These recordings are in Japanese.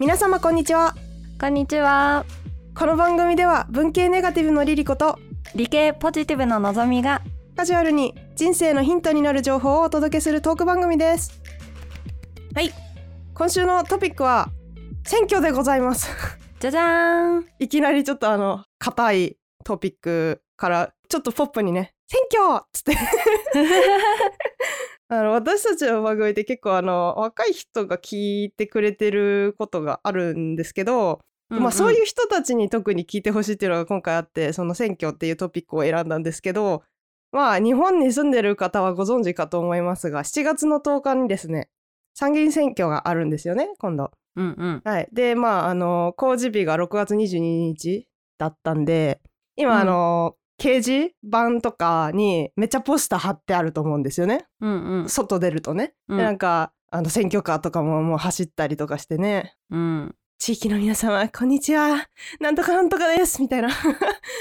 皆様こんにちは。こんにちは。この番組では文系ネガティブのリリコと理系ポジティブののぞみがカジュアルに人生のヒントになる情報をお届けするトーク番組です。はい。今週のトピックは選挙でございます。じゃじゃーん。いきなりちょっとあの硬いトピックからちょっとポップにね選挙っつって あの私たちの番組って結構あの若い人が聞いてくれてることがあるんですけど、まあ、そういう人たちに特に聞いてほしいっていうのが今回あってその選挙っていうトピックを選んだんですけどまあ日本に住んでる方はご存知かと思いますが7月の10日にですね参議院選挙があるんですよね今度。うんうん。はい、でまああの公示日が6月22日だったんで今、うん。あの掲示板とかにめっちゃポスター貼ってあると思うんですよね。うんうん。外出るとね。うん。でなんかあの選挙カーとかももう走ったりとかしてね。うん。地域の皆様こんにちは。なんとかなんとかですみたいな。こ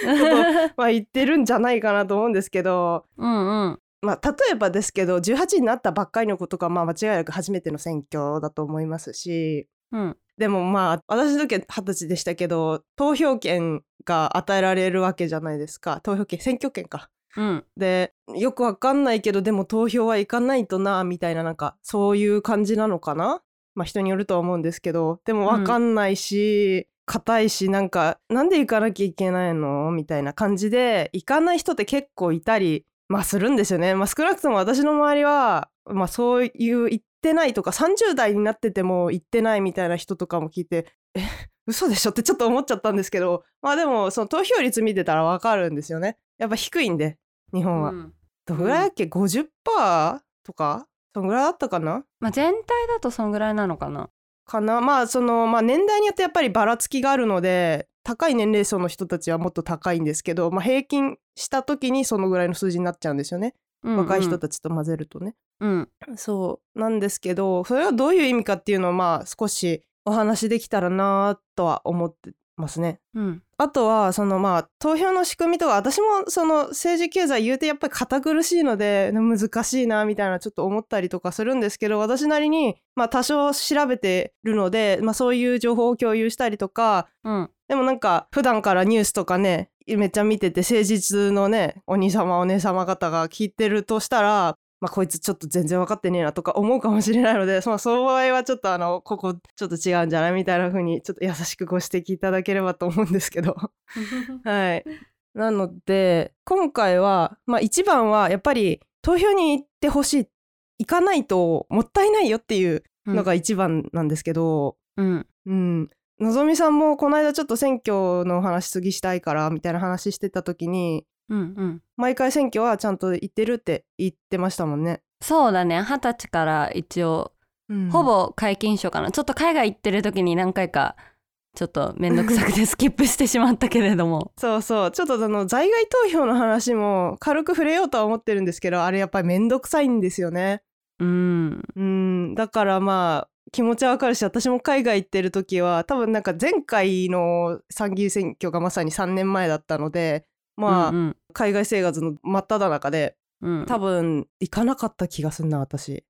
とまあ言ってるんじゃないかなと思うんですけど。うんうん。まあ例えばですけど18になったばっかりの子とかまあ間違いなく初めての選挙だと思いますしうん。でもまあ私の時は二十歳でしたけど投票権が与えられるわけじゃないですか。投票権選挙権か。うん。でよくわかんないけどでも投票は行かないとなみたいななんかそういう感じなのかな？まあ人によるとは思うんですけどでもわかんないし硬、いしなんかなんで行かなきゃいけないの？みたいな感じで行かない人って結構いたりまあするんですよね。まあ少なくとも私の周りはまあそういう行ってないとか30代になってても行ってないみたいな人とかも聞いてえ嘘でしょってちょっと思っちゃったんですけどまあでもその投票率見てたらわかるんですよね。やっぱ低いんで日本は。うん。どぐらいだっけ、50%とか？そんぐらいあったかな？まあ全体だとそんぐらいなのかな。かな？まあそのまあ年代によってやっぱりばらつきがあるので高い年齢層の人たちはもっと高いんですけど、まあ、平均した時にそのぐらいの数字になっちゃうんですよね、若い人たちと混ぜるとね。うん。そうなんですけどそれはどういう意味かっていうのをまあ少しお話できたらなとは思ってますね。うん。あとはそのまあ投票の仕組みとか私もその政治経済言うてやっぱり堅苦しいので難しいなみたいなちょっと思ったりとかするんですけど私なりにまあ多少調べてるので、まあ、そういう情報を共有したりとかうん。でもなんか普段からニュースとかねめっちゃ見てて誠実のねお兄様お姉様方が聞いてるとしたらまあ、こいつちょっと全然分かってねえなとか思うかもしれないので、まあ、その場合はちょっとあのここちょっと違うんじゃないみたいな風にちょっと優しくご指摘いただければと思うんですけど。はい。なので今回は、まあ、一番はやっぱり投票に行ってほしい行かないともったいないよっていうのが一番なんですけど、うん。うん。のぞみさんもこの間ちょっと選挙の話次したいからみたいな話してた時にうんうん。毎回選挙はちゃんと行ってるって言ってましたもんね。そうだね。二十歳から一応うん。ほぼ皆勤賞かな。ちょっと海外行ってる時に何回かちょっと面倒くさくて スキップしてしまったけれども。そうそう。ちょっとあの在外投票の話も軽く触れようとは思ってるんですけどあれやっぱりめんどくさいんですよね。うん。うん。だからまあ気持ちはわかるし私も海外行ってる時は多分なんか前回の参議院選挙がまさに3年前だったのでまあ、うん海外生活の真っ只中でうん。多分行かなかった気がすんな私。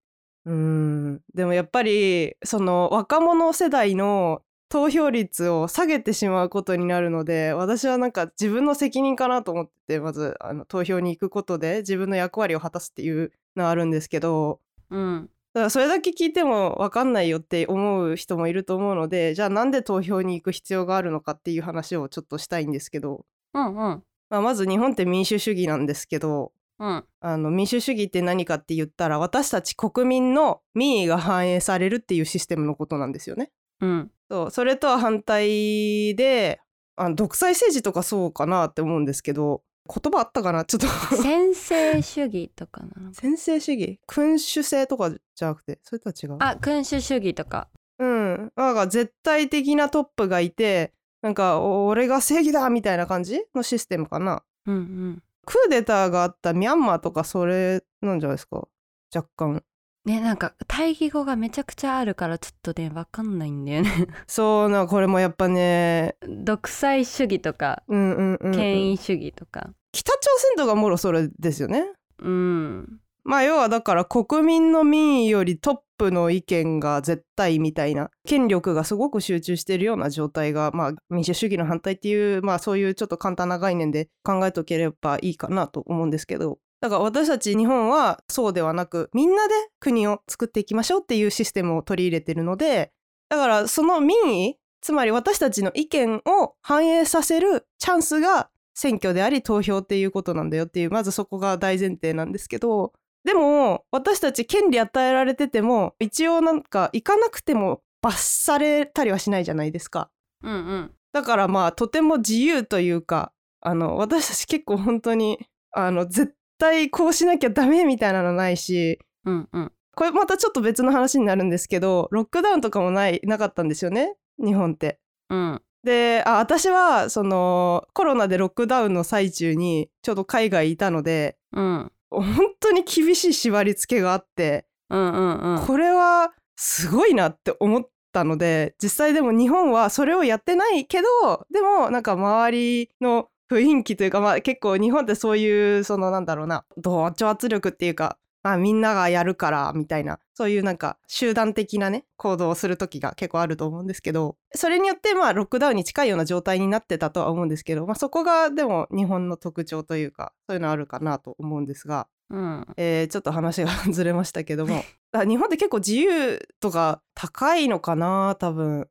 うん。でもやっぱりその若者世代の投票率を下げてしまうことになるので私はなんか自分の責任かなと思っててまずあの投票に行くことで自分の役割を果たすっていうのはあるんですけどうん。だからそれだけ聞いても分かんないよって思う人もいると思うのでじゃあなんで投票に行く必要があるのかっていう話をちょっとしたいんですけど、うんうんまあ、まず日本って民主主義なんですけどうん。あの民主主義って何かって言ったら私たち国民の民意が反映されるっていうシステムのことなんですよね。うん。そうそれとは反対であの独裁政治とかそうかなって思うんですけど言葉あったかな？ちょっと。先制主義とかな先制主義？君主制とかじゃなくてそれとは違うあ君主主義とか。うん。なんか絶対的なトップがいてなんかお俺が正義だみたいな感じのシステムかな。うんうん。クーデターがあったミャンマーとかそれなんじゃないですか？若干。ねなんか対義語がめちゃくちゃあるからちょっとねわかんないんだよね。そうなこれもやっぱね。独裁主義とかうんうんうん、うん、権威主義とか。北朝鮮とかもろそれですよね。うん。まあ要はだから国民の民意よりトップの意見が絶対みたいな権力がすごく集中しているような状態が、まあ、民主主義の反対っていう、まあ、そういうちょっと簡単な概念で考えておければいいかなと思うんですけど。だから私たち日本はそうではなくみんなで国を作っていきましょうっていうシステムを取り入れてるのでだからその民意つまり私たちの意見を反映させるチャンスが選挙であり投票っていうことなんだよっていうまずそこが大前提なんですけど。でも私たち権利与えられてても一応なんか行かなくても罰されたりはしないじゃないですか。うんうん。だからまあとても自由というかあの私たち結構本当にあの絶対こうしなきゃダメみたいなのないしうんうん。これまたちょっと別の話になるんですけどロックダウンとかもないなかったんですよね？日本って。うん。であ私はそのコロナでロックダウンの最中にちょうど海外いたのでうん本当に厳しい縛り付けがあってうんうんうん。これはすごいなって思ったので実際でも日本はそれをやってないけどでもなんか周りの雰囲気というか、まあ、結構日本ってそういうそのなんだろうな同調圧力っていうかあみんながやるからみたいなそういうなんか集団的なね行動をする時が結構あると思うんですけどそれによってまあロックダウンに近いような状態になってたとは思うんですけど、まあ、そこがでも日本の特徴というかそういうのあるかなと思うんですがうん。えーちょっと話が ずれましたけどもあ日本って結構自由とか高いのかな多分。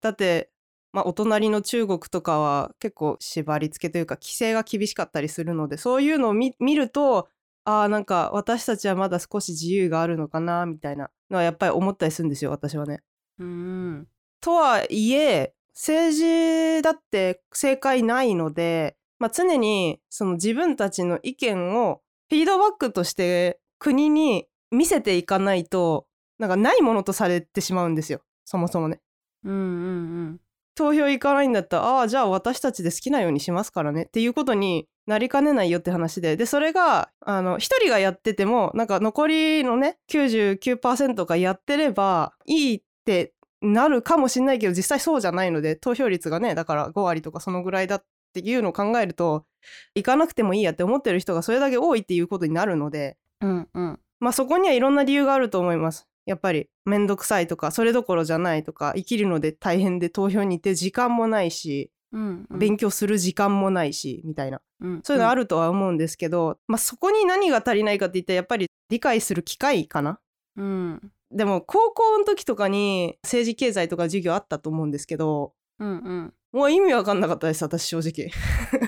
だって、まあ、お隣の中国とかは結構縛り付けというか規制が厳しかったりするのでそういうのを見見るとあーなんか私たちはまだ少し自由があるのかなみたいなのはやっぱり思ったりするんですよ私はね。うんとはいえ政治だって正解ないので、まあ、常にその自分たちの意見をフィードバックとして国に見せていかないとなんかないものとされてしまうんですよそもそもね。うんうん投票行かないんだったらああじゃあ私たちで好きなようにしますからねっていうことになりかねないよって話で。でそれがあの一人がやっててもなんか残りのね99%がやってればいいってなるかもしれないけど実際そうじゃないので投票率がねだから5割とかそのぐらいだっていうのを考えると行かなくてもいいやって思ってる人がそれだけ多いっていうことになるので。うんうん。まあそこにはいろんな理由があると思います。やっぱりめんどくさいとかそれどころじゃないとか生きるので大変で投票に行って時間もないしうんうん。勉強する時間もないしみたいな。うんそういうのあるるとは思うんですけど、まあそこに何が足りないかって言ったらやっぱり理解する機会かな。うん。でも高校の時とかに政治経済とか授業あったと思うんですけどうんうん。もう意味わかんなかったです私正直。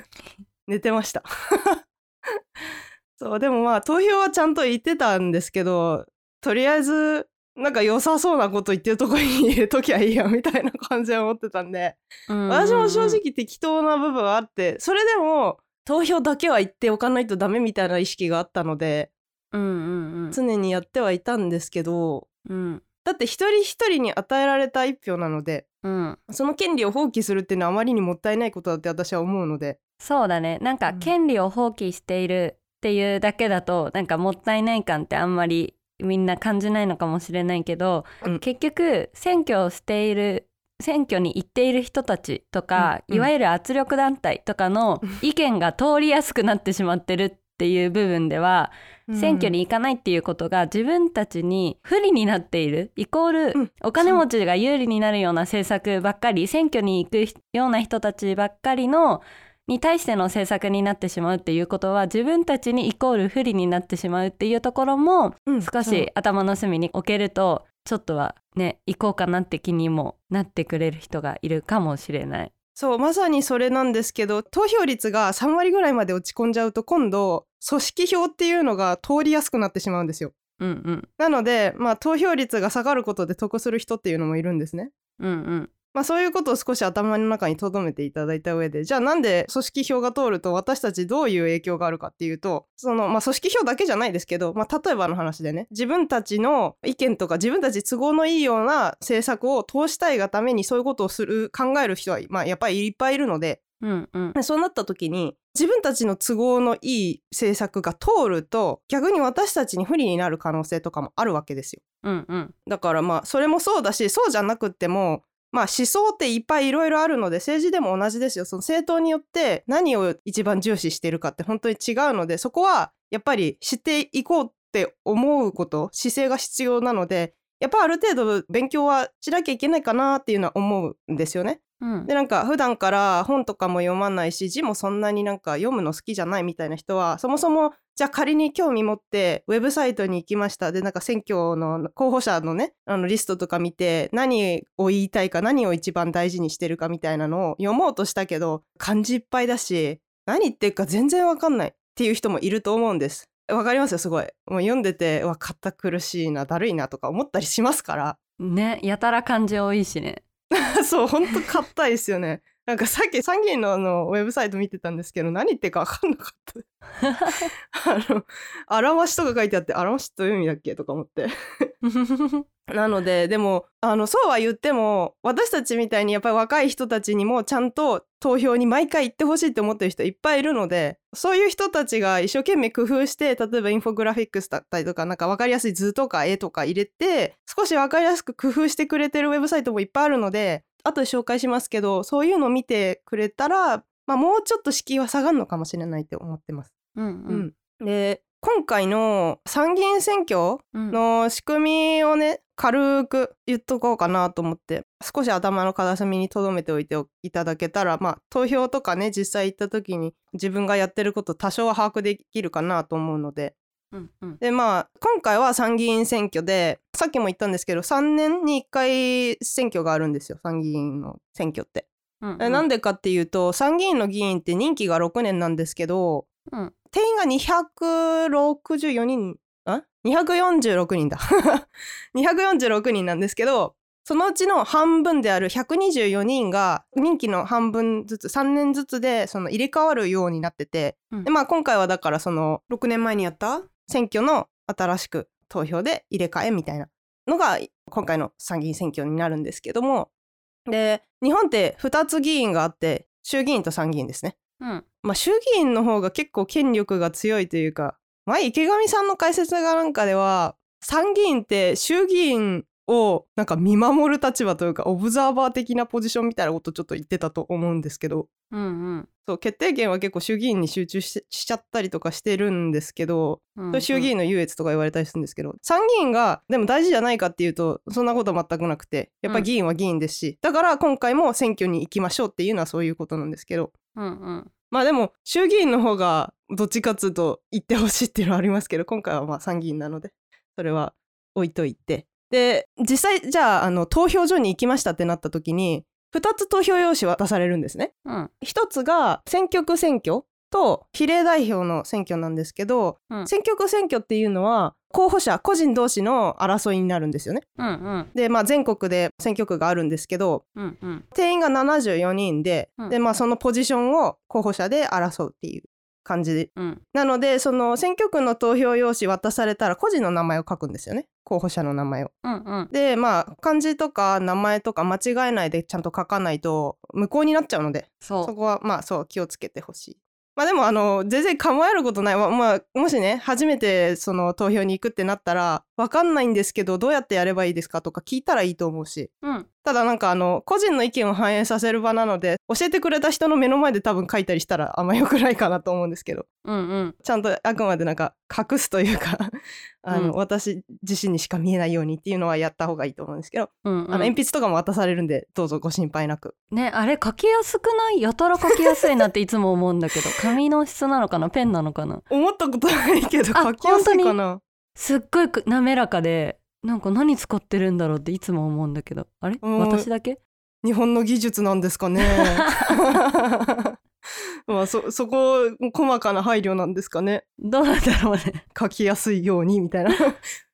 寝てました。そうでもまあ投票はちゃんと言ってたんですけどとりあえずなんか良さそうなこと言ってるとこに入れときゃいいやみたいな感じは思ってたんで。うん。私も正直適当な部分はあってそれでも投票だけは言っておかないとダメみたいな意識があったのでうんうんうん。常にやってはいたんですけどうん。だって一人一人に与えられた一票なのでうん。その権利を放棄するっていうのはあまりにもったいないことだって私は思うので。そうだね。なんかうん。権利を放棄しているっていうだけだとなんかもったいない感ってあんまりみんな感じないのかもしれないけど、うん。結局選挙をしている選挙に行っている人たちとか、うん。うん。いわゆる圧力団体とかの意見が通りやすくなってしまってるっていう部分では、選挙に行かないっていうことが自分たちに不利になっているイコール、うん。お金持ちが有利になるような政策ばっかり選挙に行くような人たちばっかりのに対しての政策になってしまうっていうことは自分たちにイコール不利になってしまうっていうところもうん少し頭の隅に置けるとちょっとはね行こうかなって気にもなってくれる人がいるかもしれない。そうまさにそれなんですけど投票率が3割ぐらいまで落ち込んじゃうと今度組織票っていうのが通りやすくなってしまうんですよ。うんうん。なのでまあ投票率が下がることで得する人っていうのもいるんですね。うんうんまあそういうことを少し頭の中に留めていただいた上でじゃあなんで組織票が通ると私たちどういう影響があるかっていうとそのまあ組織票だけじゃないですけど、まあ、例えばの話でね自分たちの意見とか自分たち都合のいいような政策を通したいがためにそういうことをする考える人は、まあ、やっぱりいっぱいいるのでうんうんでそうなった時に自分たちの都合のいい政策が通ると逆に私たちに不利になる可能性とかもあるわけですよ。うんうんだからまあそれもそうだしそうじゃなくってもまあ思想っていっぱいいろいろあるので政治でも同じですよその政党によって何を一番重視してるかって本当に違うのでそこはやっぱり知っていこうって思うこと姿勢が必要なのでやっぱある程度勉強はしなきゃいけないかなっていうのは思うんですよね。うんでなんか普段から本とかも読まないし字もそんなになんか読むの好きじゃないみたいな人はそもそもじゃあ仮に興味持ってウェブサイトに行きましたでなんか選挙の候補者のねあのリストとか見て何を言いたいか何を一番大事にしてるかみたいなのを読もうとしたけど漢字いっぱいだし何言ってるか全然わかんないっていう人もいると思うんです。わかりますよすごい。もう読んでてうわ堅苦しいなだるいなとか思ったりしますから。ねやたら漢字多いしね そう、ほんと硬いですよね。なんかさっき参議院のあのウェブサイト見てたんですけど、何言ってか分かんなかった。あの、あらましとか書いてあって、あらましどういう意味だっけとか思って。なので、でも、あの、そうは言っても、私たちみたいにやっぱり若い人たちにもちゃんと投票に毎回行ってほしいって思ってる人いっぱいいるので、そういう人たちが一生懸命工夫して、例えばインフォグラフィックスだったりとか、なんか分かりやすい図とか絵とか入れて、少し分かりやすく工夫してくれてるウェブサイトもいっぱいあるので、後で紹介しますけど、そういうのを見てくれたら、まあ、もうちょっと敷居は下がるのかもしれないって思ってます。うん。うん、で今回の参議院選挙うん。の仕組みをね軽く言っとこうかなと思って少し頭の片隅に留めておいていただけたらまあ投票とかね実際行った時に自分がやってること多少は把握できるかなと思うのでうんうん。でまあ今回は参議院選挙でさっきも言ったんですけど3年に1回選挙があるんですよ参議院の選挙って。うんえなんでかっていうと参議院の議員って任期が6年なんですけどうん。定員が264人あ？246人だ。246人なんですけどそのうちの半分である124人が任期の半分ずつ3年ずつでその入れ替わるようになってて、うん。でまあ今回はだからその6年前にやった選挙の新しく投票で入れ替えみたいなのが今回の参議院選挙になるんですけどもで日本って2つ議員があって衆議院と参議院ですね。うんまあ、衆議院の方が結構権力が強いというか前池上さんの解説がなんかでは参議院って衆議院をなんか見守る立場というかオブザーバー的なポジションみたいなことちょっと言ってたと思うんですけど。うんそう決定権は結構衆議院に集中ししちゃったりとかしてるんですけど、うんそれ衆議院の優越とか言われたりするんですけど参議院がでも大事じゃないかっていうとそんなことは全くなくてやっぱり議員は議員ですし、だから今回も選挙に行きましょうっていうのはそういうことなんですけど。うんうん。まあでも衆議院の方がどっちかっつうと言ってほしいっていうのはありますけど今回はまあ参議院なのでそれは置いといてで実際じゃああの投票所に行きましたってなった時に2つ投票用紙渡されるんですね。うん。1つが選挙区選挙と比例代表の選挙なんですけど、うん。選挙区選挙っていうのは候補者個人同士の争いになるんですよね。うんうん。でまあ全国で選挙区があるんですけどうんうん。定員が74人で,、うん。でまあ、そのポジションを候補者で争うっていう感じ。でうん。なのでその選挙区の投票用紙渡されたら個人の名前を書くんですよね。候補者の名前を。うんうん。でまあ漢字とか名前とか間違えないでちゃんと書かないと無効になっちゃうのでそそこはまあそう気をつけてほしい。まあでもあの全然構えることない。わまあもしね初めてその投票に行くってなったら分かんないんですけどどうやってやればいいですかとか聞いたらいいと思うし。ううんただなんかあの個人の意見を反映させる場なので教えてくれた人の目の前で多分書いたりしたらあんま良くないかなと思うんですけど。うんうん。ちゃんとあくまでなんか隠すというか あの、うん。私自身にしか見えないようにっていうのはやった方がいいと思うんですけど、うんうん。あの鉛筆とかも渡されるんでどうぞご心配なく。ねあれ書きやすくない？やたら書きやすいなっていつも思うんだけど。紙の質なのかな？ペンなのかな？思ったことないけどあ書きやすいかな。すっごいく滑らかでなんか何使ってるんだろうっていつも思うんだけど。あれ？うん。私だけ？日本の技術なんですかね。まあそそこ細かな配慮なんですかね。どうなんだろうね。書きやすいようにみたいな。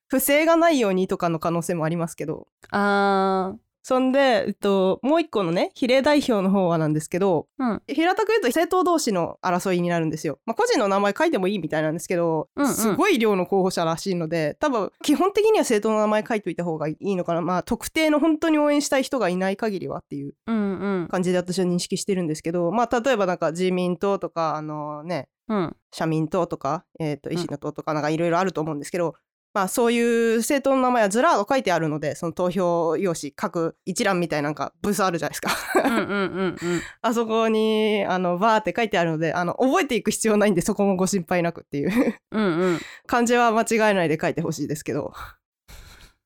不正がないようにとかの可能性もありますけど。あそんで、えっと、もう一個のね比例代表の方はなんですけどーうん。平たく言うと政党同士の争いになるんですよ。まあ、個人の名前書いてもいいみたいなんですけど、うんうん。すごい量の候補者らしいので多分基本的には政党の名前書いといた方がいいのかな。まあ特定の本当に応援したい人がいない限りはっていう感じで私は認識してるんですけどまあ例えばなんか自民党とかあのねうん。社民党とか、えー、と維新の党とかなんかいろいろあると思うんですけど、まあそういう政党の名前はずらーっと書いてあるのでその投票用紙各一覧みたいななんかブースあるじゃないですか。うんうんうんうん。あそこにあのバーって書いてあるのであの覚えていく必要ないんでそこもご心配なくっていう。うんうん。漢字は間違えないで書いてほしいですけど。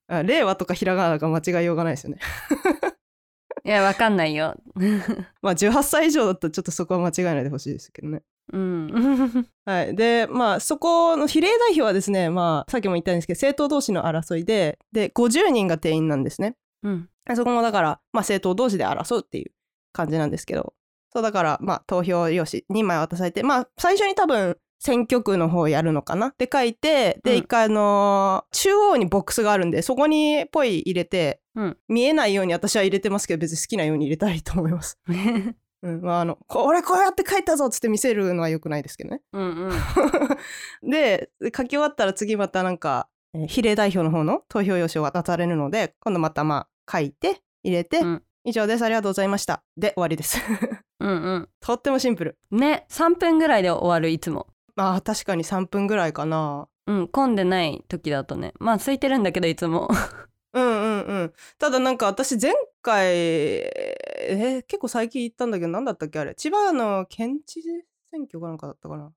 あ令和とかひらがなが間違いようがないですよね。いやわかんないよ。まあ18歳以上だったらちょっとそこは間違えないでほしいですけどね。うんはい。で、まあそこの比例代表はですね、まあさっきも言ったんですけど、政党同士の争いで、で、50人が定員なんですね。うんそこもだから、まあ政党同士で争うっていう感じなんですけど、そうだから、まあ投票用紙2枚渡されて、まあ最初に多分、選挙区の方やるのかな？って書いて、で、うん一回あのー中央にボックスがあるんで、そこにポイ入れて、うん見えないように私は入れてますけど、別に好きなように入れたらいいと思います。うん、まああの、こ俺こうやって書いたぞっつって見せるのは良くないですけどね。うんうん で、書き終わったら次またなんか、えー比例代表の方の投票用紙を渡されるので、今度またまあ書いて、入れて、うん以上です、ありがとうございました。で、終わりです。うんとってもシンプル。うんね3分ぐらいで終わるいつもまあ確かに3分ぐらいかな。うん混んでない時だとねまあ空いてるんだけどいつもうんうんうん。ただなんか私前回、えー結構最近行ったんだけど、なんだったっけあれ？千葉の県知事選挙かなんかだったかな？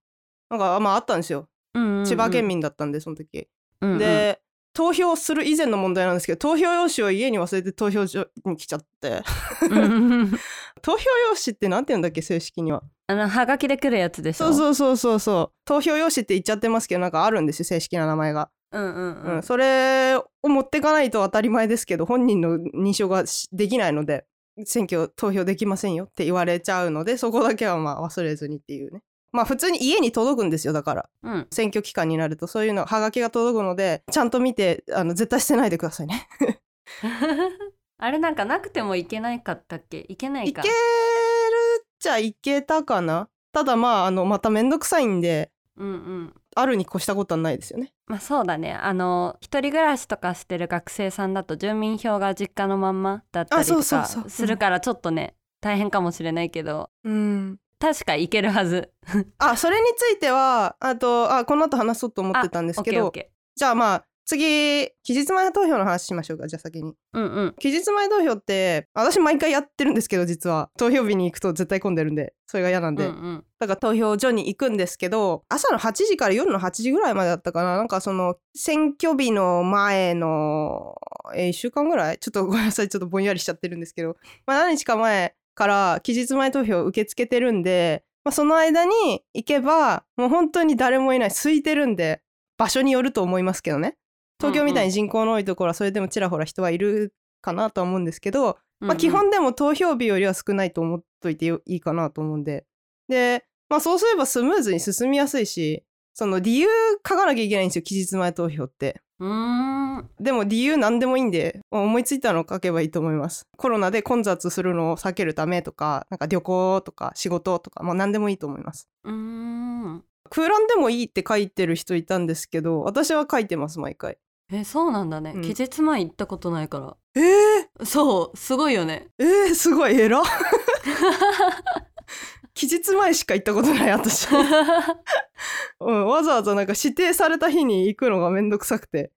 なんかまああったんですよ。うんうんうん千葉県民だったんで、その時。うんうん。で、投票する以前の問題なんですけど投票用紙を家に忘れて投票所に来ちゃって。投票用紙ってなんて言うんだっけ？正式には。あのはがきで来るやつでしょ？そうそうそうそうそう。投票用紙って言っちゃってますけどなんかあるんですよ正式な名前が、うんうんうん。うんそれを持ってかないと当たり前ですけど本人の認証がしできないので選挙投票できませんよって言われちゃうのでそこだけはまあ忘れずにっていうね。まあ普通に家に届くんですよだから。うん。選挙期間になると。そういうのはがきが届くのでちゃんと見てあの絶対捨てないでくださいね。あれなんかなくてもいけないかったっけ？いけないか。いけるっちゃいけたかな。ただまああのまためんどくさいんでうんうんあるに越したことはないですよね。まあそうだね。あの一人暮らしとかしてる学生さんだと住民票が実家のまんまだったりとかするからちょっとね大変かもしれないけど。うん。確かいけるはず。あそれについてはあとあこの後話そうと思ってたんですけど。じゃあまあ次期日前投票の話しましょうかじゃあ先に。ーうんうん。期日前投票って私毎回やってるんですけど実は。投票日に行くと絶対混んでるんでそれが嫌なんで、うんうん。だから投票所に行くんですけど朝の8時から夜の8時ぐらいまでだったかな。なんかその選挙日の前の、えー1週間ぐらい？ちょっとごめんなさいちょっとぼんやりしちゃってるんですけど、まあ、何日か前から期日前投票受け付けてるんで、まあ、その間に行けばもう本当に誰もいない空いてるんで場所によると思いますけどね東京みたいに人口の多いところはそれでもちらほら人はいるかなとは思うんですけど、まあ、基本でも投票日よりは少ないと思っといてよいいかなと思うんで。で、まあそうすればスムーズに進みやすいし、その理由書かなきゃいけないんですよ、期日前投票って。うんでも理由何でもいいんで、思いついたのを書けばいいと思います。コロナで混雑するのを避けるためとか、なんか旅行とか仕事とか、もう何でもいいと思います。うーん空欄でもいいって書いてる人いたんですけど、私は書いてます、毎回。えそうなんだね、うん。期日前行ったことないから。えー、そうすごいよね。えー、すごい。偉っ 期日前しか行ったことない私、うん、わざわざなんか指定された日に行くのがめんどくさくて。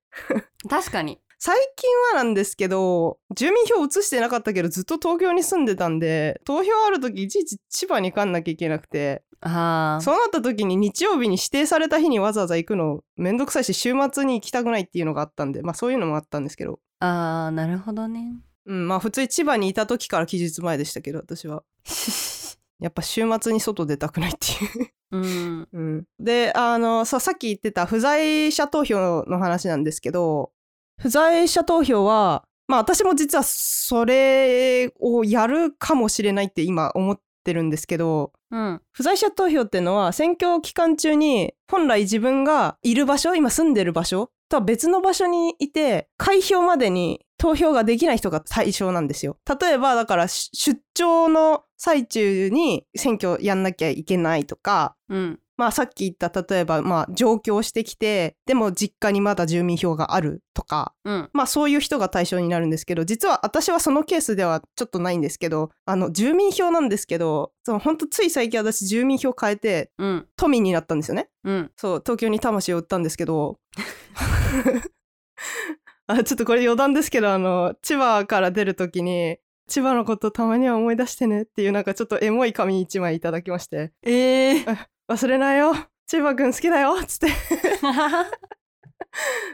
確かに。最近はなんですけど住民票移してなかったけどずっと東京に住んでたんで投票ある時いちいち千葉に行かんなきゃいけなくてあー。そうなった時に日曜日に指定された日にわざわざ行くのめんどくさいし週末に行きたくないっていうのがあったんでまあそういうのもあったんですけど。あーなるほどね。うんまあ普通に千葉にいた時から期日前でしたけど私は。やっぱ週末に外出たくないっていう。うん。うん、であのささっき言ってた不在者投票の話なんですけど不在者投票はまあ私も実はそれをやるかもしれないって今思ってるんですけどうん不在者投票っていうのは選挙期間中に本来自分がいる場所今住んでる場所とは別の場所にいて開票までに投票ができない人が対象なんですよ。例えばだからし出張の最中に選挙やんなきゃいけないとかうんまあさっき言った例えばまあ上京してきてでも実家にまだ住民票があるとかうん。まあそういう人が対象になるんですけど実は私はそのケースではちょっとないんですけどあの住民票なんですけどその本当つい最近私住民票変えてうん。都民になったんですよね。うん。そう東京に魂を売ったんですけど。あちょっとこれ余談ですけどあの千葉から出る時に千葉のことたまには思い出してねっていうなんかちょっとエモい紙一枚いただきまして。ええ忘れないよ千葉くん好きだよっつって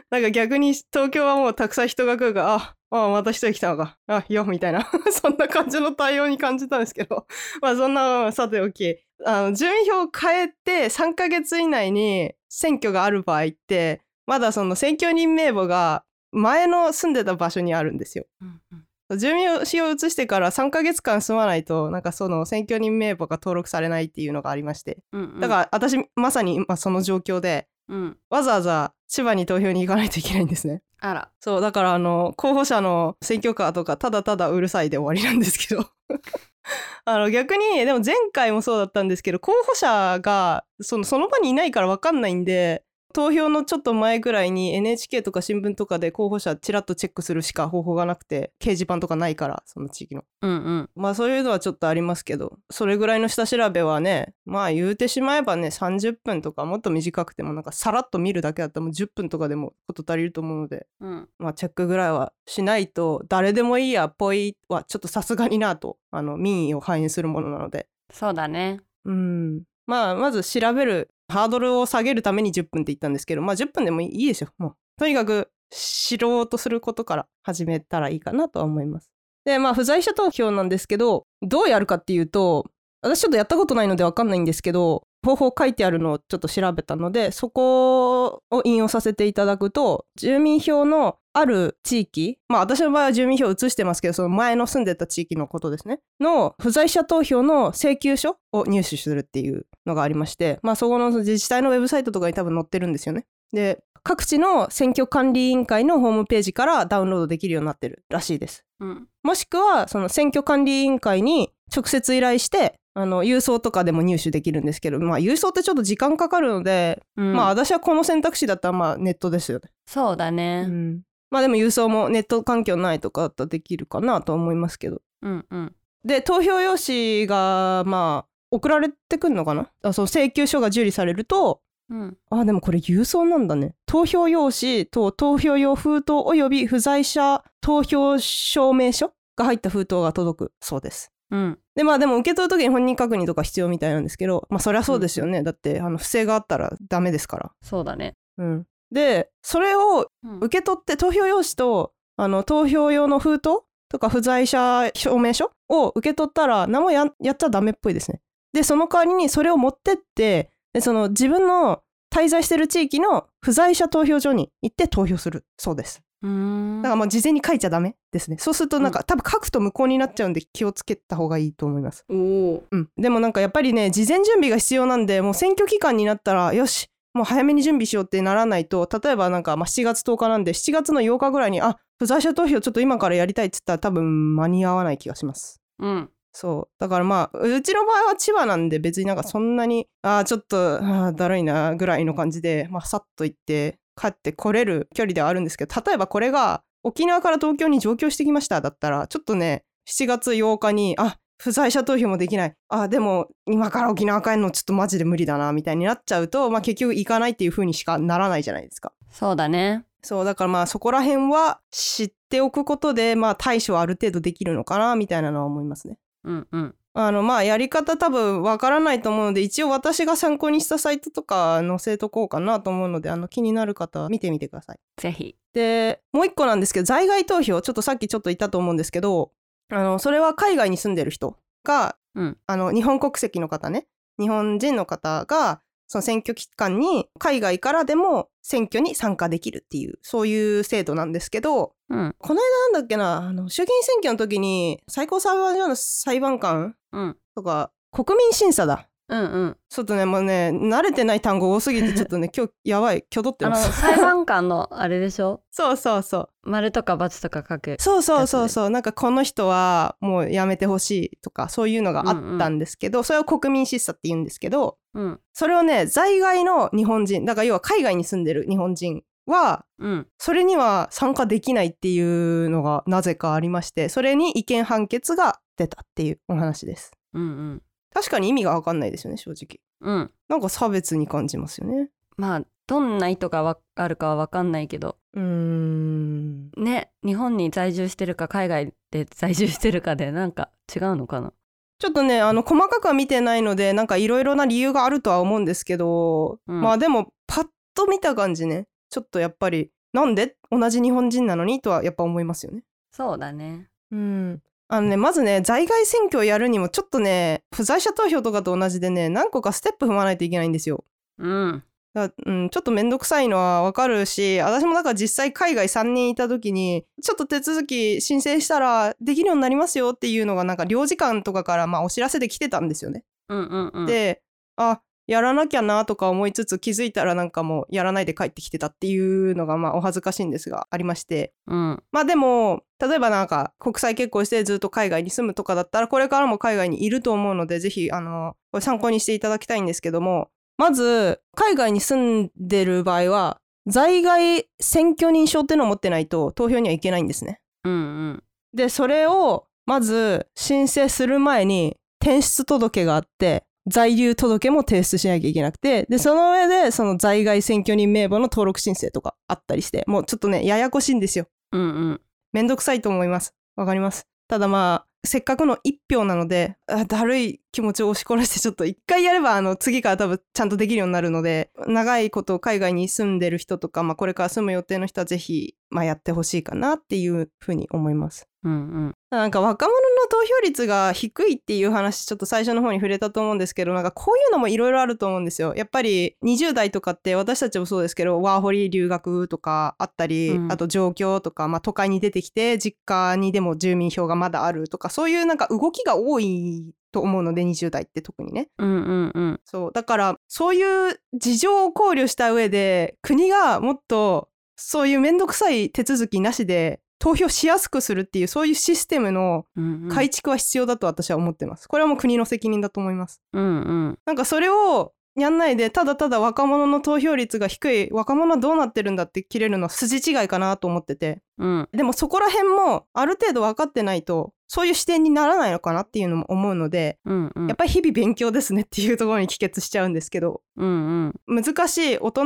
なんか逆に東京はもうたくさん人が来るから、あ、あまた一人来たのか。あ、よ、みたいな。そんな感じの対応に感じたんですけど。まあそんな、さておき。あの、住民票を変えて3ヶ月以内に選挙がある場合って、まだその選挙人名簿が前の住んでた場所にあるんですよ。うんうん住民票を移してから3ヶ月間住まないと、なんかその選挙人名簿が登録されないっていうのがありまして。うんうんだから私、まさに今その状況で、うんわざわざ千葉に投票に行かないといけないんですね。あらそう、だからあの、候補者の選挙カーとかただただうるさいで終わりなんですけど。あの逆に、でも前回もそうだったんですけど、候補者がそのその場にいないから分かんないんで、投票のちょっと前ぐらいに NHK とか新聞とかで候補者ちらっとチェックするしか方法がなくて、掲示板とかないから、その地域の。うんうんまあそういうのはちょっとありますけど、それぐらいの下調べはね、まあ言うてしまえばね、30分とかもっと短くてもなんかさらっと見るだけだったらもう10分とかでもこと足りると思うので、うんまあチェックぐらいはしないと、誰でもいいや、ぽいはちょっとさすがになと、あの民意を反映するものなので。そうだねうん。まあまず調べる、ハードルを下げるために10分って言ったんですけど、まあ10分でもいいですよ、もう。とにかく知ろうとすることから始めたらいいかなとは思います。で、まあ不在者投票なんですけど、どうやるかっていうと、私ちょっとやったことないのでわかんないんですけど、方法書いてあるのをちょっと調べたので、そこを引用させていただくと、住民票のある地域、まあ私の場合は住民票を移してますけど、その前の住んでた地域のことですね、の不在者投票の請求書を入手するっていうのがありまして、まあそこの自治体のウェブサイトとかに多分載ってるんですよね。で、各地の選挙管理委員会のホームページからダウンロードできるようになってるらしいです。うんもしくは、その選挙管理委員会に直接依頼して、あの、郵送とかでも入手できるんですけど、まあ、郵送ってちょっと時間かかるので、うんまあ、私はこの選択肢だったら、まあ、ネットですよね。そうだねうん。まあ、でも郵送もネット環境ないとかだったらできるかなとは思いますけど。うんうんで、投票用紙が、まあ、送られてくるのかな？あその請求書が受理されると、うんあ、でもこれ郵送なんだね。投票用紙と投票用封筒および不在者投票証明書が入った封筒が届くそうです。うんで、まあでも受け取るときに本人確認とか必要みたいなんですけど、まあそりゃそうですよね。だって、あの、不正があったらダメですから。そうだねうん。で、それをうん受け取って投票用紙と、あの、投票用の封筒とか不在者証明書を受け取ったら何もややっちゃダメっぽいですね。で、その代わりにそれを持ってって、でその自分の滞在してる地域の不在者投票所に行って投票するそうです。うーんだからまあ事前に書いちゃダメですね。そうするとなんか、多分書くと無効になっちゃうんで気をつけた方がいいと思います。おおうん。でもなんかやっぱりね、事前準備が必要なんで、もう選挙期間になったら、よし、もう早めに準備しようってならないと、例えばなんかまあ7月10日なんで、7月の8日ぐらいに、あ、不在者投票ちょっと今からやりたいっつったら多分間に合わない気がします。うんそう。だからまあ、うちの場合は千葉なんで別になんかそんなに、あーちょっと、だるいなぐらいの感じで、まあ、さっと行って帰ってこれる距離ではあるんですけど、例えばこれが沖縄から東京に上京してきましただったら、ちょっとね、7月8日に、あ、不在者投票もできない。あ、でも今から沖縄帰るのちょっとマジで無理だな、みたいになっちゃうと、まあ結局行かないっていう風にしかならないじゃないですか。そうだねそう、だからまあそこら辺は知っておくことで、まあ対処はある程度できるのかな、みたいなのは思いますね。うんうんあのまあやり方多分わからないと思うので一応私が参考にしたサイトとか載せとこうかなと思うのであの気になる方は見てみてください。ぜひでもう一個なんですけど在外投票ちょっとさっきちょっと言ったと思うんですけどあのそれは海外に住んでる人が、うんあの日本国籍の方ね日本人の方がその選挙期間に海外からでも選挙に参加できるっていうそういう制度なんですけどうん。この間なんだっけなあの衆議院選挙の時に最高裁判所の裁判官うん。とか国民審査だ。うんうん。ちょっとねもうね慣れてない単語多すぎて ちょっとね今日やばい。挙動ってあのます裁判官のあれでしょ？そうそうそう。丸とか×とか書く。そうそうそうそう。なんかこの人はもうやめてほしいとかそういうのがあったんですけど、それを国民審査って言うんですけどうん。それをね在外の日本人だから要は海外に住んでる日本人はうん。それには参加できないっていうのがなぜかありましてそれに違憲判決が出たっていうお話です。うんうん。確かに意味が分かんないですよね正直。うん。なんか差別に感じますよね。まあどんな意図がわあるかは分かんないけど。うーん。ね日本に在住してるか海外で在住してるかでなんか違うのかな？ちょっとねあの細かくは見てないのでなんかいろいろな理由があるとは思うんですけど、うん。まあでもパッと見た感じねちょっとやっぱりなんで？同じ日本人なのにとはやっぱ思いますよね。そうだねうんあのね、まずね、在外選挙をやるにもちょっとね、不在者投票とかと同じでね、何個かステップ踏まないといけないんですよ。うんだうん、ちょっとめんどくさいのはわかるし、私もだから実際海外3年いた時に、ちょっと手続き申請したらできるようになりますよっていうのがなんか領事館とかからまあお知らせで来てたんですよね。うんうんうんで、あ、やらなきゃなとか思いつつ気づいたらなんかもうやらないで帰ってきてたっていうのがまあお恥ずかしいんですがありまして。うんまあでも、例えばなんか国際結婚してずっと海外に住むとかだったら、これからも海外にいると思うので、ぜひ、あの、これ参考にしていただきたいんですけども、まず、海外に住んでる場合は、在外選挙人証っていうのを持ってないと投票には行けないんですね。うんうんで、それを、まず申請する前に転出届があって、在留届も提出しなきゃいけなくて、で、その上で、その在外選挙人名簿の登録申請とかあったりして、もうちょっとね、ややこしいんですよ。うんうんめんどくさいと思います。わかります。ただまあ、せっかくの一票なので、あだるい気持ちを押し殺して、ちょっと一回やれば、あの、次から多分ちゃんとできるようになるので、長いこと海外に住んでる人とか、まあ、これから住む予定の人はぜひ、まあ、やってほしいかなっていうふうに思います。うんうん。なんか若者の投票率が低いっていう話ちょっと最初の方に触れたと思うんですけどなんかこういうのもいろいろあると思うんですよ。やっぱり20代とかって私たちもそうですけどワーホリ留学とかあったり、うん。あと上京とか、まあ、都会に出てきて実家にでも住民票がまだあるとかそういうなんか動きが多いと思うので20代って特にね。うんうんうん。そう。だからそういう事情を考慮した上で国がもっとそういう面倒くさい手続きなしで投票しやすくするっていうそういうシステムの改築は必要だと私は思ってます。これはもう国の責任だと思います。うんうん。なんかそれをやんないでただただ若者の投票率が低い若者はどうなってるんだって切れるのは筋違いかなと思ってて。うん。でもそこら辺もある程度分かってないとそういう視点にならないのかなっていうのも思うのでうんうん。やっぱり日々勉強ですねっていうところに帰結しちゃうんですけどうんうん。難しい大人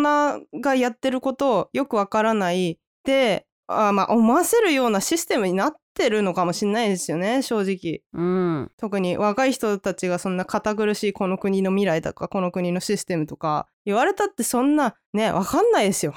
がやってることをよくわからない。であーまあ思わせるようなシステムになってるのかもしれないですよね正直。うん特に若い人たちがそんな堅苦しいこの国の未来とかこの国のシステムとか言われたってそんなねわかんないですよ。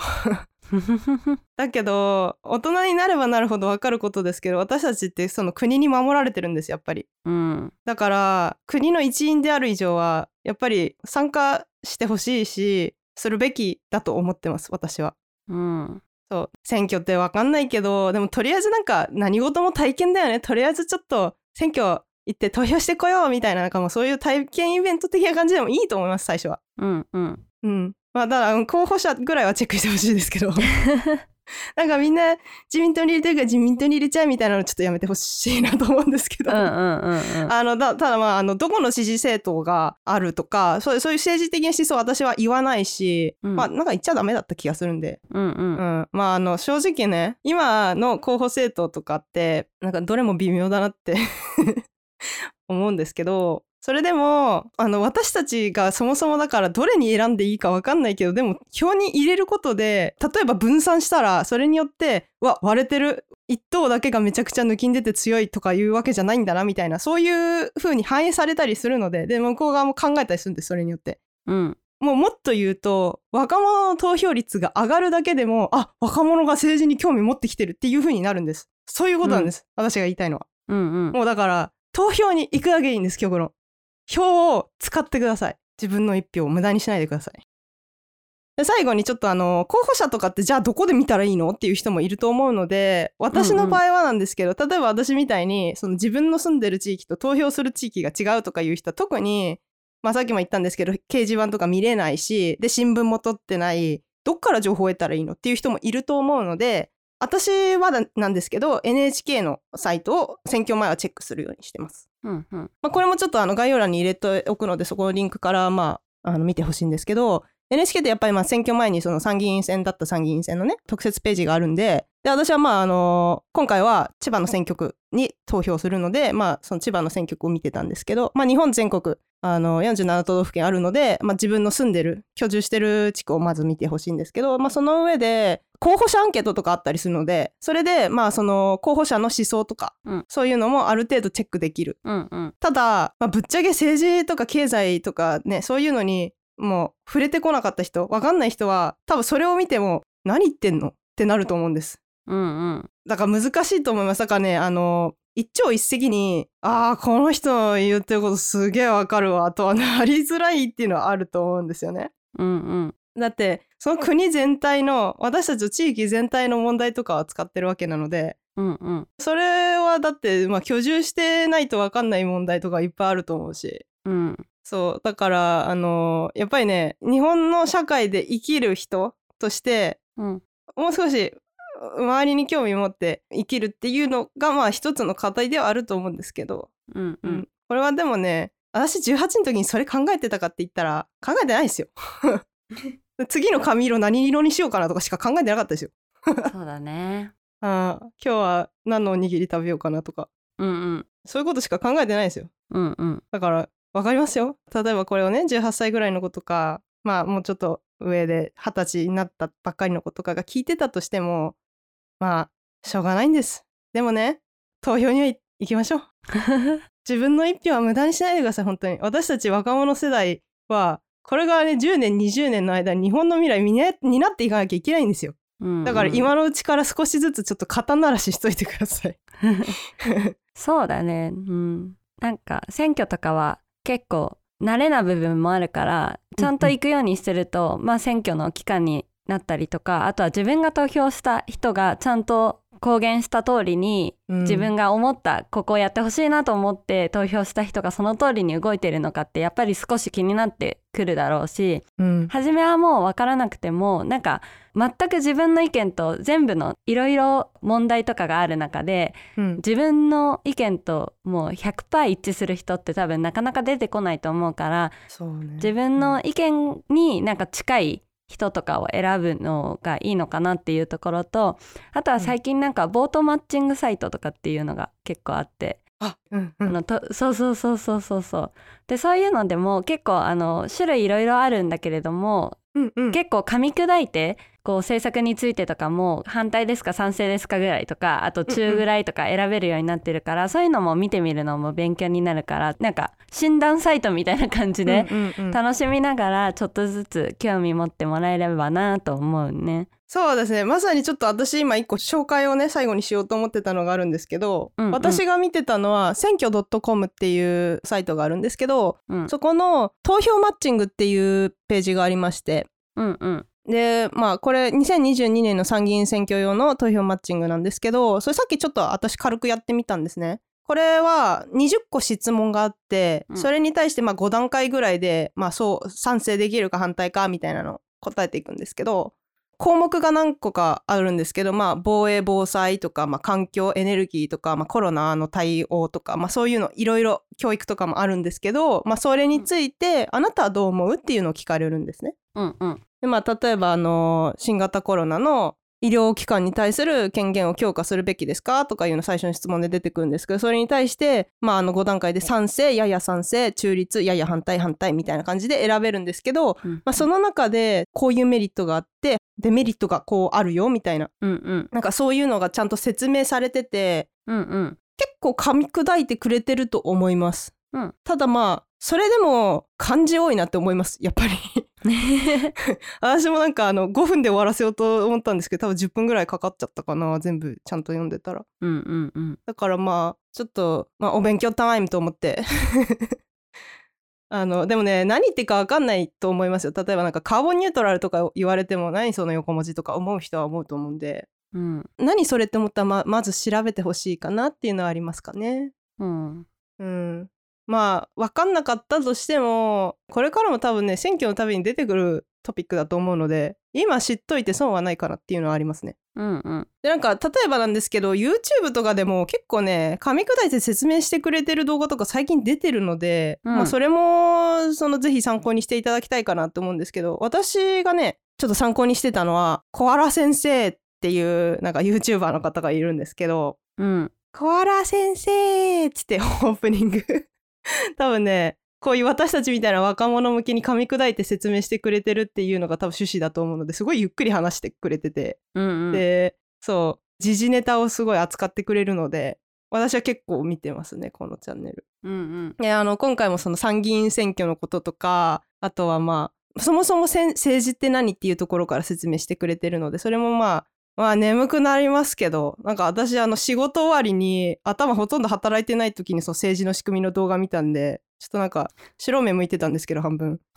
だけど大人になればなるほどわかることですけど私たちってその国に守られてるんですやっぱり。うんだから国の一員である以上はやっぱり参加してほしいしするべきだと思ってます私は。うんそう選挙ってわかんないけどでもとりあえずなんか何事も体験だよねとりあえずちょっと選挙行って投票してこようみたいななんかもうそういう体験イベント的な感じでもいいと思います最初は。うんうんうん。まあだからうん候補者ぐらいはチェックしてほしいですけど なんかみんな自民党に入れてるから自民党に入れちゃうみたいなのちょっとやめてほしいなと思うんですけど。うんうんうんうん。あのだただまああのどこの支持政党があるとかそうそういう政治的な思想は私は言わないし、うん。まあなんか言っちゃダメだった気がするんで、うんううんん、まああの正直ね今の候補政党とかってなんかどれも微妙だなって 思うんですけどそれでもあの私たちがそもそもだからどれに選んでいいか分かんないけどでも票に入れることで例えば分散したらそれによってうわ割れてる。一党だけがめちゃくちゃ抜きん出て強いとかいうわけじゃないんだなみたいな。そういう風に反映されたりするのでで向こう側も考えたりするんですそれによって。うん。もうもっと言うと若者の投票率が上がるだけでもあ若者が政治に興味持ってきてるっていう風になるんです。そういうことなんです、私が言いたいのは。うんうん。もうだから投票に行くだけでいいんです極論票を使ってください。自分の一票を無駄にしないでください。で最後にちょっとあの候補者とかってじゃあどこで見たらいいのっていう人もいると思うので私の場合はなんですけど、例えば私みたいにその自分の住んでる地域と投票する地域が違うとかいう人は特にまあさっきも言ったんですけど掲示板とか見れないしで新聞も取ってないどっから情報を得たらいいのっていう人もいると思うので私はだなんですけど NHK のサイトを選挙前はチェックするようにしてます。うんうんまあ、これもちょっとあの概要欄に入れておくのでそこのリンクからまああの見てほしいんですけど NHK ってやっぱりまあ選挙前にその参議院選だった参議院選のね特設ページがあるんでで私はまああの今回は千葉の選挙区に投票するのでまあその千葉の選挙区を見てたんですけどまあ日本全国あの47都道府県あるので、まあ、自分の住んでる居住してる地区をまず見てほしいんですけど、まあ、その上で候補者アンケートとかあったりするのでそれでまあその候補者の思想とか、うん。そういうのもある程度チェックできるう。んうん。ただ、まあ、ぶっちゃけ政治とか経済とかねそういうのにもう触れてこなかった人わかんない人は多分それを見ても何言ってんの？ってなると思うんです。うんうん。だから難しいと思います。だからね、あの、一朝一夕に、ああ、この人の言ってることすげえわかるわ、とはなりづらいっていうのはあると思うんですよね。うんうんだって、その国全体の、私たちの地域全体の問題とかを扱ってるわけなので、うんうんそれはだって、まあ、居住してないとわかんない問題とかいっぱいあると思うし。うんそう。だから、あの、やっぱりね、日本の社会で生きる人として、うんもう少し周りに興味持って生きるっていうのがまあ一つの課題ではあると思うんですけど、うんううんんこれはでもね私18の時にそれ考えてたかって言ったら考えてないですよ。次の髪色何色にしようかなとかしか考えてなかったですよ。そうだね あー今日は何のおにぎり食べようかなとかうんうんそういうことしか考えてないですよ。うんうんだから分かりますよ。例えばこれをね18歳ぐらいの子とかまあもうちょっと上で二十歳になったばっかりの子とかが聞いてたとしてもまあしょうがないんです。でもね投票には行きましょう。自分の一票は無駄にしないでください本当に。私たち若者世代はこれがね10年20年の間に日本の未来にね担っていかなきゃいけないんですよ。うんうんだから今のうちから少しずつちょっと肩慣らししといてください。そうだねうんなんか選挙とかは結構慣れな部分もあるからちゃんと行くようにしてると、まあ選挙の期間になったりとかあとは自分が投票した人がちゃんと公言した通りにうん。自分が思ったここをやってほしいなと思って投票した人がその通りに動いてるのかってやっぱり少し気になってくるだろうしうん。初めはもう分からなくてもなんか全く自分の意見と全部のいろいろ問題とかがある中でうん。自分の意見ともう100%一致する人って多分なかなか出てこないと思うからね。自分の意見になんか近い人とかを選ぶのがいいのかなっていうところとあとは最近なんかボートマッチングサイトとかっていうのが結構あってあうんうん。あのとそうそうそうそうそうそう。でそういうのでも結構あの種類いろいろあるんだけれどもうんうん。結構噛み砕いてこう政策についてとかも反対ですか賛成ですかぐらいとかあと中ぐらいとか選べるようになってるから、そういうのも見てみるのも勉強になるからなんか診断サイトみたいな感じでうんうんうん。楽しみながらちょっとずつ興味持ってもらえればなと思うね。そうですね。まさにちょっと私今一個紹介をね最後にしようと思ってたのがあるんですけど、うんうん。私が見てたのは選挙 .com っていうサイトがあるんですけど、うん。そこの投票マッチングっていうページがありまして。うんうんでまあこれ2022年の参議院選挙用の投票マッチングなんですけどそれさっきちょっと私軽くやってみたんですね。これは20個質問があって、うんそれに対してまあ5段階ぐらいで、まあ、そう賛成できるか反対かみたいなのを答えていくんですけど項目が何個かあるんですけど、まあ、防衛防災とか、まあ、環境エネルギーとか、まあ、コロナの対応とか、まあ、そういうのいろいろ教育とかもあるんですけど、まあ、それについて、あなたはどう思う？っていうのを聞かれるんですね。うんうん。でまあ、例えばあの新型コロナの医療機関に対する権限を強化するべきですか？とかいうの最初の質問で出てくるんですけどそれに対して、まあ、あの5段階で賛成やや賛成中立やや反対反対みたいな感じで選べるんですけど、うんまあ、その中でこういうメリットがあってデメリットがこうあるよみたいな。うんうん。なんかそういうのがちゃんと説明されててうんうん。結構噛み砕いてくれてると思います。うん。ただまあそれでも漢字多いなって思いますやっぱり。私もなんかあの5分で終わらせようと思ったんですけど多分10分ぐらいかかっちゃったかな全部ちゃんと読んでたら。うんうんうん。だからまあちょっと、まあ、お勉強タイムと思って。あのでもね何言ってるか分かんないと思いますよ。例えばなんかカーボンニュートラルとか言われても何その横文字とか思う人は思うと思うんで。うん。何それって思ったらままず調べてほしいかなっていうのはありますかね。うん。うんまあ分かんなかったとしてもこれからも多分ね選挙のたびに出てくるトピックだと思うので今知っといて損はないかなっていうのはありますね。うんうん。でなんか例えばなんですけど YouTube とかでも結構ね噛み砕いて説明してくれてる動画とか最近出てるので、うん。まあ、それもそのぜひ参考にしていただきたいかなと思うんですけど私がねちょっと参考にしてたのはコアラ先生っていうなんか YouTuber の方がいるんですけどうん。コアラ先生っつってオープニング 多分ねこういう私たちみたいな若者向けに噛み砕いて説明してくれてるっていうのが多分趣旨だと思うのですごいゆっくり話してくれてて、うんうん。でそう時事ネタをすごい扱ってくれるので私は結構見てますねこのチャンネル。うんうん。であの今回もその参議院選挙のこととかあとはまあそもそもせん政治って何っていうところから説明してくれてるのでそれもまあまあ眠くなりますけどなんか私あの仕事終わりに頭ほとんど働いてない時にそう政治の仕組みの動画見たんでちょっとなんか白目向いてたんですけど半分、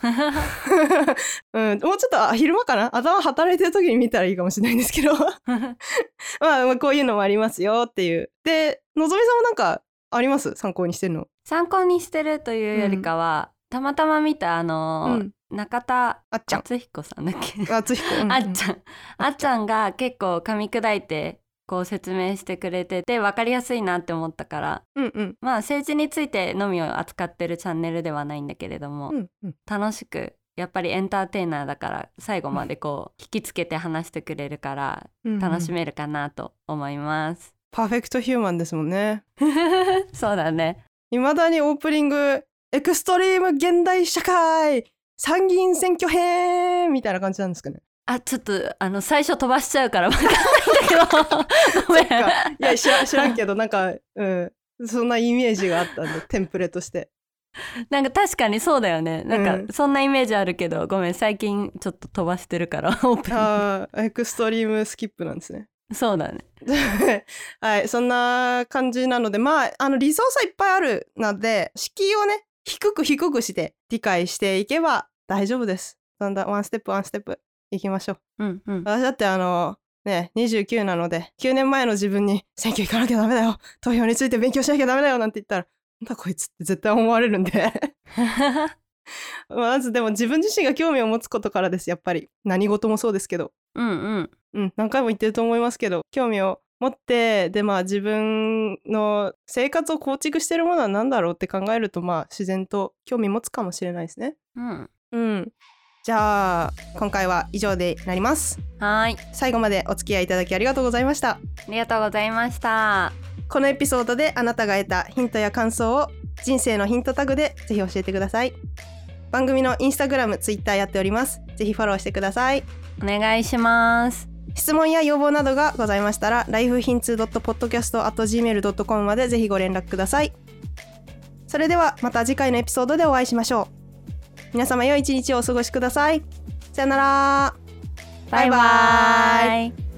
うん、もうちょっとあ昼間かな？頭働いてる時に見たらいいかもしれないんですけど。まあまあこういうのもありますよっていう。でのぞみさんもなんかあります？参考にしてるの。参考にしてるというよりかは、たまたま見たあのーうん。中田あっちゃん。敦彦さんだっけ？あつひこ、うん。あっちゃん。あっちゃん。が結構噛み砕いてこう説明してくれてて分かりやすいなって思ったから。うんうん。まあ政治についてのみを扱ってるチャンネルではないんだけれども、うんうん。楽しくやっぱりエンターテイナーだから最後までこう引きつけて話してくれるからうんうん。楽しめるかなと思います。パーフェクトヒューマンですもんね。そうだね。いまだにオープニングエクストリーム現代社会参議院選挙編みたいな感じなんですかね。あちょっとあの最初飛ばしちゃうから分かんないんだけど。ごめん。いや知ら知らんけどなんかうん。そんなイメージがあったんで テンプレとして。なんか確かにそうだよね。なんうん。かそんなイメージあるけど、ごめん最近ちょっと飛ばしてるから オープニング。あーエクストリームスキップなんですね。そうだね。はいそんな感じなのでまああのリソースはいっぱいあるので敷居をね低く低くして理解していけば大丈夫です。だんだんワンステップワンステップいきましょう。うんうん。私だってあのね29なので9年前の自分に選挙行かなきゃダメだよ。投票について勉強しなきゃダメだよなんて言ったらなんだこいつって絶対思われるんで。まずでも自分自身が興味を持つことからですやっぱり。何事もそうですけど。うんうん。うん何回も言ってると思いますけど興味を持ってでまあ自分の生活を構築してるものは何だろうって考えるとまあ自然と興味持つかもしれないですねうん。うんじゃあ今回は以上でなりますはーい。最後までお付き合いいただきありがとうございましたありがとうございました。このエピソードであなたが得たヒントや感想を人生のヒントタグでぜひ教えてください番組のインスタグラム、ツイッターやっておりますぜひフォローしてくださいお願いします。質問や要望などがございましたら lifehints.podcast.gmail.com までぜひご連絡ください。それではまた次回のエピソードでお会いしましょう。皆様良い一日をお過ごしください。さよなら。バイバイ。